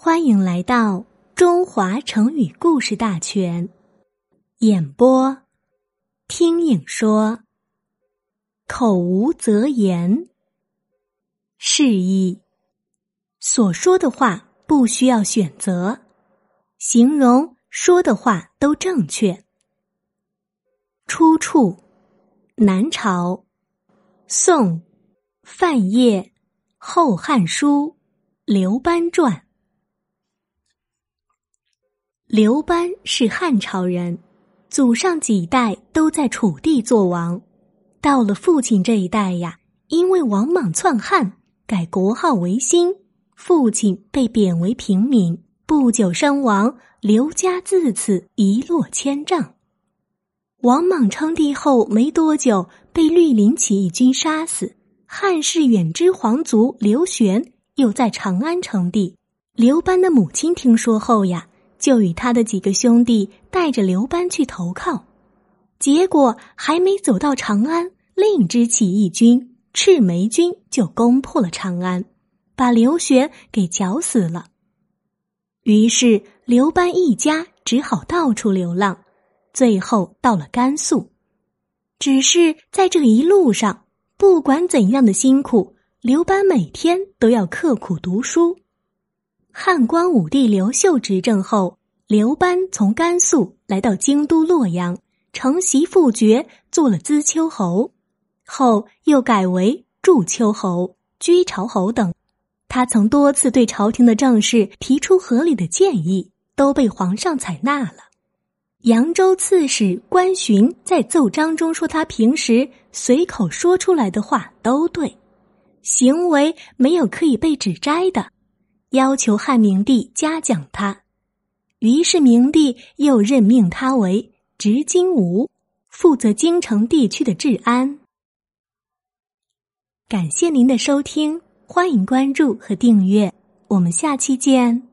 欢迎来到中华成语故事大全。演播：听影说。口无择言，示意所说的话不需要选择，形容说的话都正确。出处：南朝宋范晔《后汉书》刘班传。刘班是汉朝人，祖上几代都在楚地做王。到了父亲这一代呀，因为王莽篡汉，改国号为新，父亲被贬为平民，不久身亡，刘家自此一落千丈。王莽称帝后没多久，被绿林起义军杀死。汉室远支皇族刘玄又在长安称帝。刘班的母亲听说后呀。就与他的几个兄弟带着刘班去投靠，结果还没走到长安，另一支起义军赤眉军就攻破了长安，把刘玄给绞死了。于是刘班一家只好到处流浪，最后到了甘肃。只是在这一路上，不管怎样的辛苦，刘班每天都要刻苦读书。汉光武帝刘秀执政后，刘班从甘肃来到京都洛阳，承袭父爵，做了资丘侯，后又改为祝丘侯、居巢侯等。他曾多次对朝廷的政事提出合理的建议，都被皇上采纳了。扬州刺史关寻在奏章中说，他平时随口说出来的话都对，行为没有可以被指摘的。要求汉明帝嘉奖他，于是明帝又任命他为执金吾，负责京城地区的治安。感谢您的收听，欢迎关注和订阅，我们下期见。